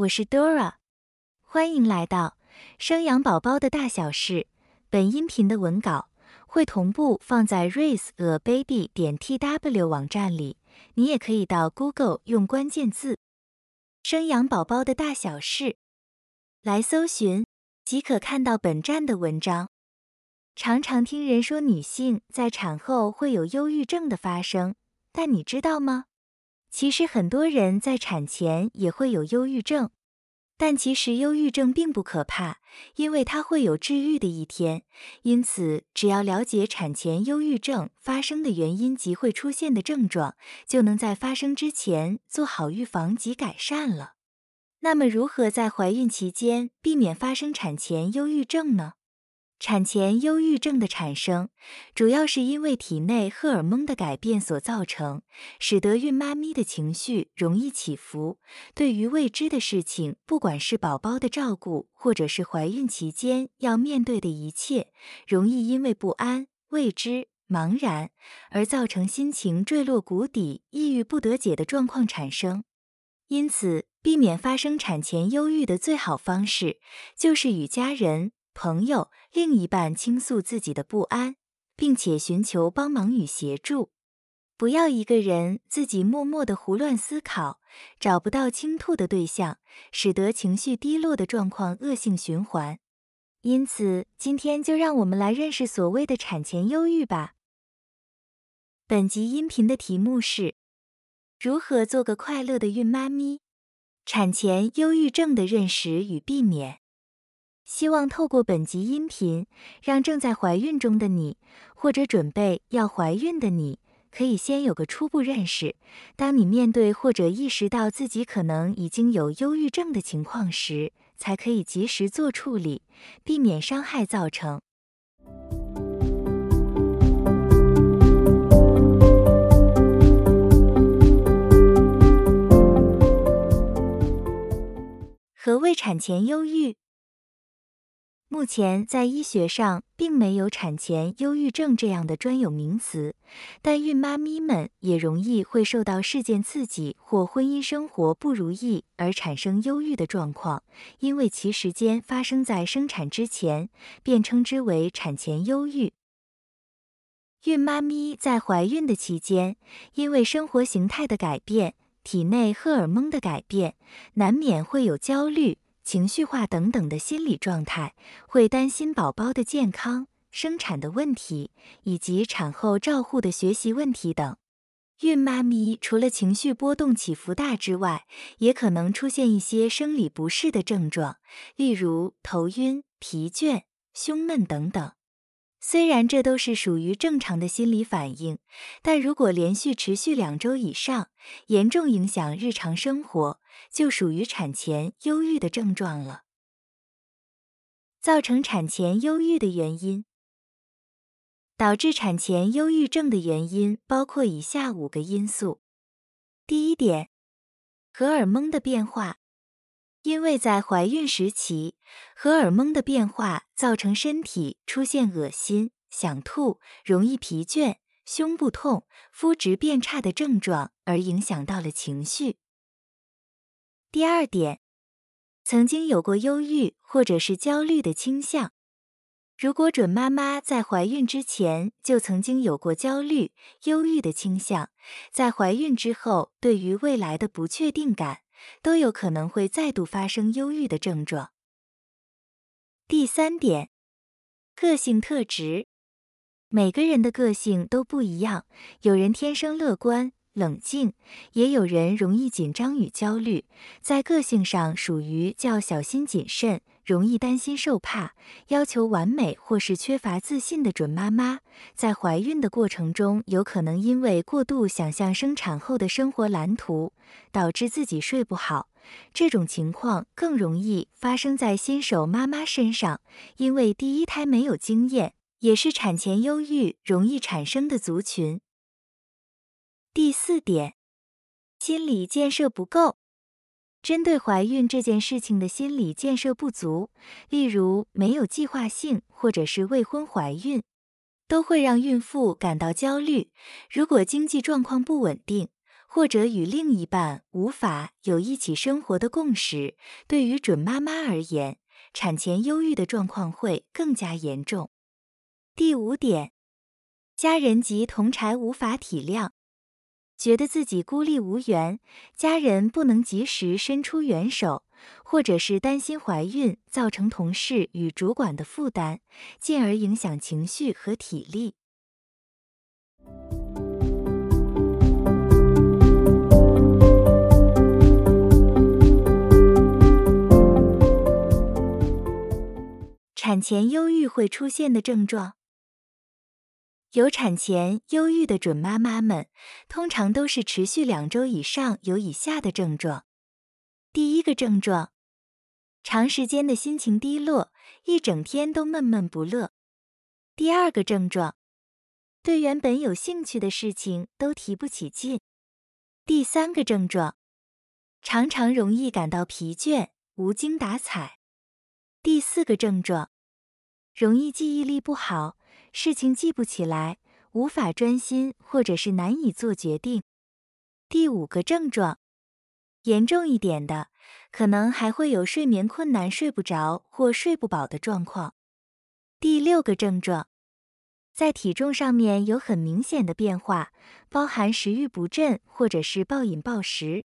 我是 Dora，欢迎来到生养宝宝的大小事。本音频的文稿会同步放在 raiseababy 点 tw 网站里，你也可以到 Google 用关键字“生养宝宝的大小事”来搜寻，即可看到本站的文章。常常听人说女性在产后会有忧郁症的发生，但你知道吗？其实很多人在产前也会有忧郁症，但其实忧郁症并不可怕，因为它会有治愈的一天。因此，只要了解产前忧郁症发生的原因及会出现的症状，就能在发生之前做好预防及改善了。那么，如何在怀孕期间避免发生产前忧郁症呢？产前忧郁症的产生，主要是因为体内荷尔蒙的改变所造成，使得孕妈咪的情绪容易起伏。对于未知的事情，不管是宝宝的照顾，或者是怀孕期间要面对的一切，容易因为不安、未知、茫然而造成心情坠落谷底、抑郁不得解的状况产生。因此，避免发生产前忧郁的最好方式，就是与家人。朋友、另一半倾诉自己的不安，并且寻求帮忙与协助，不要一个人自己默默的胡乱思考，找不到倾吐的对象，使得情绪低落的状况恶性循环。因此，今天就让我们来认识所谓的产前忧郁吧。本集音频的题目是：如何做个快乐的孕妈咪？产前忧郁症的认识与避免。希望透过本集音频，让正在怀孕中的你，或者准备要怀孕的你，可以先有个初步认识。当你面对或者意识到自己可能已经有忧郁症的情况时，才可以及时做处理，避免伤害造成。何谓产前忧郁？目前在医学上并没有产前忧郁症这样的专有名词，但孕妈咪们也容易会受到事件刺激或婚姻生活不如意而产生忧郁的状况，因为其时间发生在生产之前，便称之为产前忧郁。孕妈咪在怀孕的期间，因为生活形态的改变、体内荷尔蒙的改变，难免会有焦虑。情绪化等等的心理状态，会担心宝宝的健康、生产的问题，以及产后照护的学习问题等。孕妈咪除了情绪波动起伏大之外，也可能出现一些生理不适的症状，例如头晕、疲倦、胸闷等等。虽然这都是属于正常的心理反应，但如果连续持续两周以上，严重影响日常生活，就属于产前忧郁的症状了。造成产前忧郁的原因，导致产前忧郁症的原因包括以下五个因素。第一点，荷尔蒙的变化。因为在怀孕时期，荷尔蒙的变化造成身体出现恶心、想吐、容易疲倦、胸部痛、肤质变差的症状，而影响到了情绪。第二点，曾经有过忧郁或者是焦虑的倾向。如果准妈妈在怀孕之前就曾经有过焦虑、忧郁的倾向，在怀孕之后，对于未来的不确定感。都有可能会再度发生忧郁的症状。第三点，个性特质，每个人的个性都不一样，有人天生乐观冷静，也有人容易紧张与焦虑，在个性上属于较小心谨慎。容易担心受怕、要求完美或是缺乏自信的准妈妈，在怀孕的过程中，有可能因为过度想象生产后的生活蓝图，导致自己睡不好。这种情况更容易发生在新手妈妈身上，因为第一胎没有经验，也是产前忧郁容易产生的族群。第四点，心理建设不够。针对怀孕这件事情的心理建设不足，例如没有计划性或者是未婚怀孕，都会让孕妇感到焦虑。如果经济状况不稳定，或者与另一半无法有一起生活的共识，对于准妈妈而言，产前忧郁的状况会更加严重。第五点，家人及同柴无法体谅，觉得自己孤立无援，家人不能及时伸出援手，或者是担心怀孕造成同事与主管的负担，进而影响情绪和体力。产前忧郁会出现的症状，有产前忧郁的准妈妈们，通常都是持续两周以上，有以下的症状。第一个症状，长时间的心情低落，一整天都闷闷不乐。第二个症状，对原本有兴趣的事情都提不起劲。第三个症状，常常容易感到疲倦，无精打采。第四个症状。容易记忆力不好，事情记不起来，无法专心，或者是难以做决定。第五个症状，严重一点的，可能还会有睡眠困难、睡不着或睡不饱的状况。第六个症状，在体重上面有很明显的变化，包含食欲不振或者是暴饮暴食。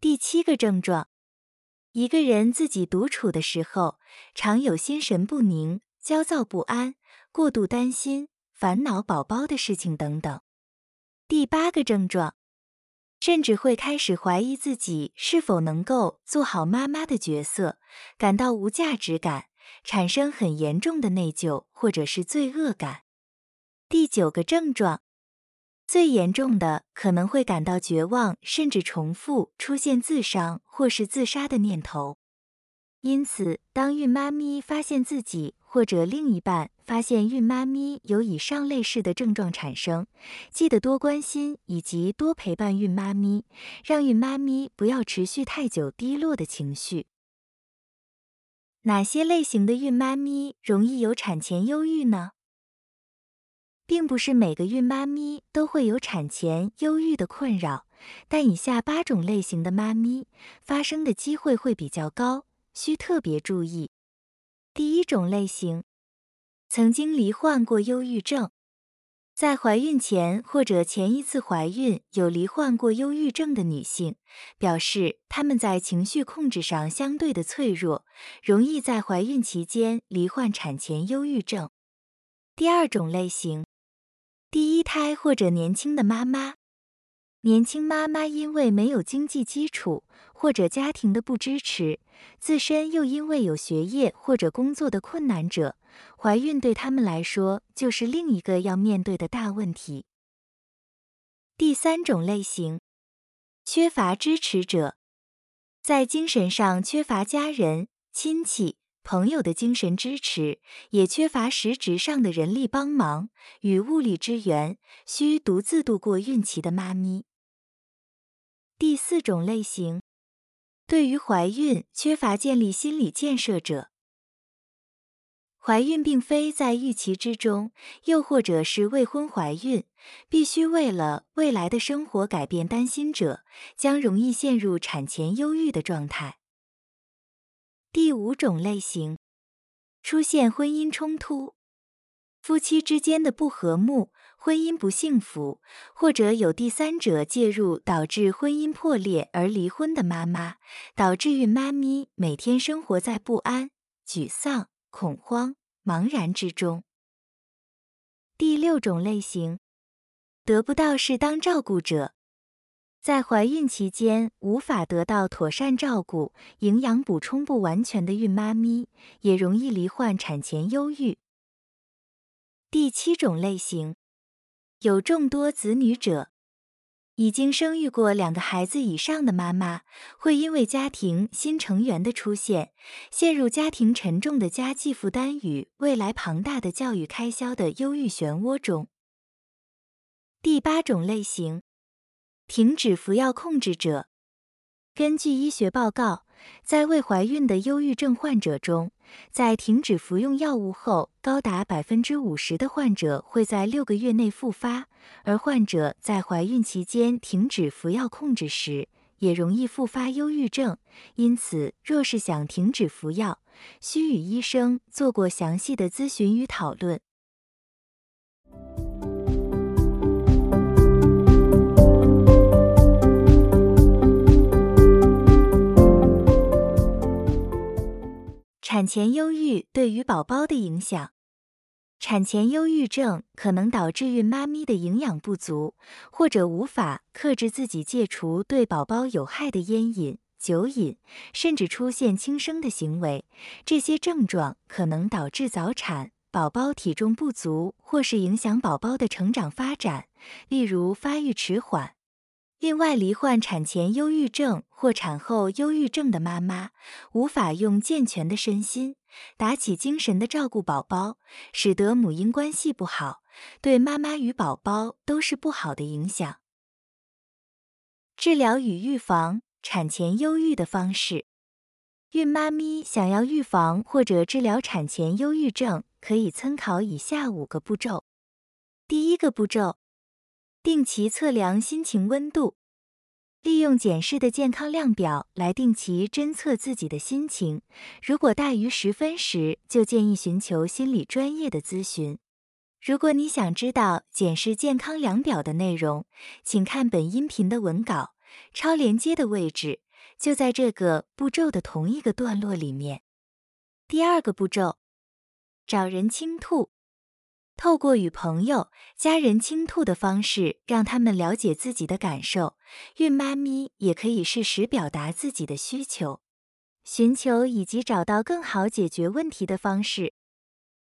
第七个症状，一个人自己独处的时候，常有心神不宁。焦躁不安、过度担心、烦恼宝宝的事情等等。第八个症状，甚至会开始怀疑自己是否能够做好妈妈的角色，感到无价值感，产生很严重的内疚或者是罪恶感。第九个症状，最严重的可能会感到绝望，甚至重复出现自伤或是自杀的念头。因此，当孕妈咪发现自己或者另一半发现孕妈咪有以上类似的症状产生，记得多关心以及多陪伴孕妈咪，让孕妈咪不要持续太久低落的情绪。哪些类型的孕妈咪容易有产前忧郁呢？并不是每个孕妈咪都会有产前忧郁的困扰，但以下八种类型的妈咪发生的机会会比较高。需特别注意。第一种类型，曾经罹患过忧郁症，在怀孕前或者前一次怀孕有罹患过忧郁症的女性，表示她们在情绪控制上相对的脆弱，容易在怀孕期间罹患产前忧郁症。第二种类型，第一胎或者年轻的妈妈。年轻妈妈因为没有经济基础，或者家庭的不支持，自身又因为有学业或者工作的困难者，怀孕对他们来说就是另一个要面对的大问题。第三种类型，缺乏支持者，在精神上缺乏家人、亲戚、朋友的精神支持，也缺乏实质上的人力帮忙与物力支援，需独自度过孕期的妈咪。第四种类型，对于怀孕缺乏建立心理建设者。怀孕并非在预期之中，又或者是未婚怀孕，必须为了未来的生活改变担心者，将容易陷入产前忧郁的状态。第五种类型，出现婚姻冲突，夫妻之间的不和睦。婚姻不幸福，或者有第三者介入导致婚姻破裂而离婚的妈妈，导致孕妈咪每天生活在不安、沮丧、恐慌、茫然之中。第六种类型，得不到适当照顾者，在怀孕期间无法得到妥善照顾，营养补充不完全的孕妈咪，也容易罹患产前忧郁。第七种类型。有众多子女者，已经生育过两个孩子以上的妈妈，会因为家庭新成员的出现，陷入家庭沉重的家计负担与未来庞大的教育开销的忧郁漩涡中。第八种类型，停止服药控制者。根据医学报告，在未怀孕的忧郁症患者中，在停止服用药物后，高达百分之五十的患者会在六个月内复发；而患者在怀孕期间停止服药控制时，也容易复发忧郁症。因此，若是想停止服药，需与医生做过详细的咨询与讨论。产前忧郁对于宝宝的影响。产前忧郁症可能导致孕妈咪的营养不足，或者无法克制自己戒除对宝宝有害的烟瘾、酒瘾，甚至出现轻生的行为。这些症状可能导致早产、宝宝体重不足，或是影响宝宝的成长发展，例如发育迟缓。孕外罹患产前忧郁症或产后忧郁症的妈妈，无法用健全的身心打起精神的照顾宝宝，使得母婴关系不好，对妈妈与宝宝都是不好的影响。治疗与预防产前忧郁的方式，孕妈咪想要预防或者治疗产前忧郁症，可以参考以下五个步骤。第一个步骤。定期测量心情温度，利用检视的健康量表来定期侦测自己的心情。如果大于十分时，就建议寻求心理专业的咨询。如果你想知道检视健康量表的内容，请看本音频的文稿，超连接的位置就在这个步骤的同一个段落里面。第二个步骤，找人倾吐。透过与朋友、家人倾吐的方式，让他们了解自己的感受。孕妈咪也可以适时表达自己的需求，寻求以及找到更好解决问题的方式。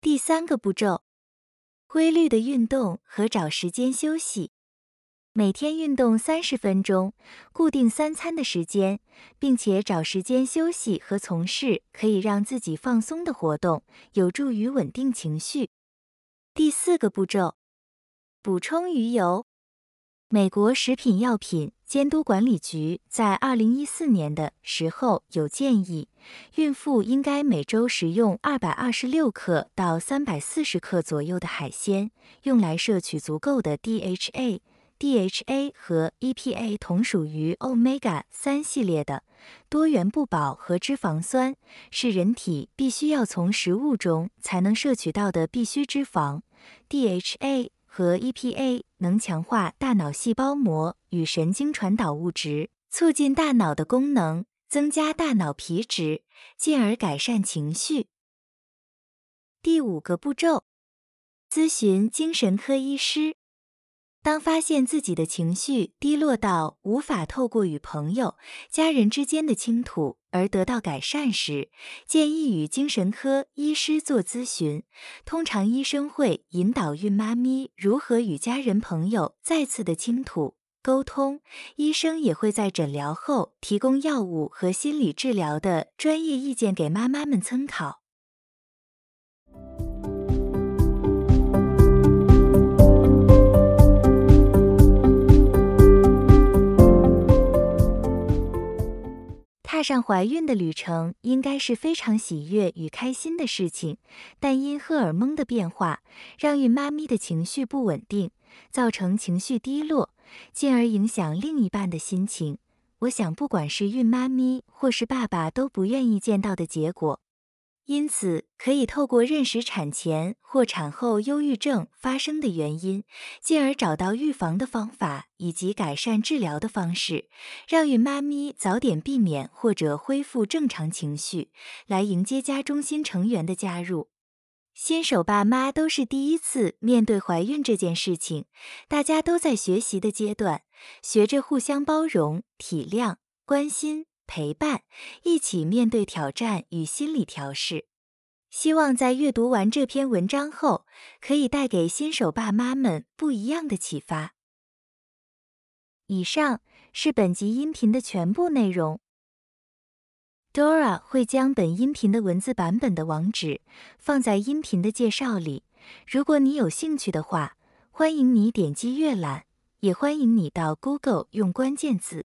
第三个步骤：规律的运动和找时间休息。每天运动三十分钟，固定三餐的时间，并且找时间休息和从事可以让自己放松的活动，有助于稳定情绪。第四个步骤，补充鱼油。美国食品药品监督管理局在二零一四年的时候有建议，孕妇应该每周食用二百二十六克到三百四十克左右的海鲜，用来摄取足够的 DHA。DHA 和 EPA 同属于 Omega 三系列的多元不饱和脂肪酸，是人体必须要从食物中才能摄取到的必需脂肪。DHA 和 EPA 能强化大脑细胞膜与神经传导物质，促进大脑的功能，增加大脑皮质，进而改善情绪。第五个步骤，咨询精神科医师。当发现自己的情绪低落到无法透过与朋友、家人之间的倾吐而得到改善时，建议与精神科医师做咨询。通常医生会引导孕妈咪如何与家人朋友再次的倾吐沟通。医生也会在诊疗后提供药物和心理治疗的专业意见给妈妈们参考。踏上怀孕的旅程应该是非常喜悦与开心的事情，但因荷尔蒙的变化，让孕妈咪的情绪不稳定，造成情绪低落，进而影响另一半的心情。我想，不管是孕妈咪或是爸爸都不愿意见到的结果。因此，可以透过认识产前或产后忧郁症发生的原因，进而找到预防的方法以及改善治疗的方式，让孕妈咪早点避免或者恢复正常情绪，来迎接家中新成员的加入。新手爸妈都是第一次面对怀孕这件事情，大家都在学习的阶段，学着互相包容、体谅、关心。陪伴，一起面对挑战与心理调试。希望在阅读完这篇文章后，可以带给新手爸妈们不一样的启发。以上是本集音频的全部内容。Dora 会将本音频的文字版本的网址放在音频的介绍里。如果你有兴趣的话，欢迎你点击阅览，也欢迎你到 Google 用关键字。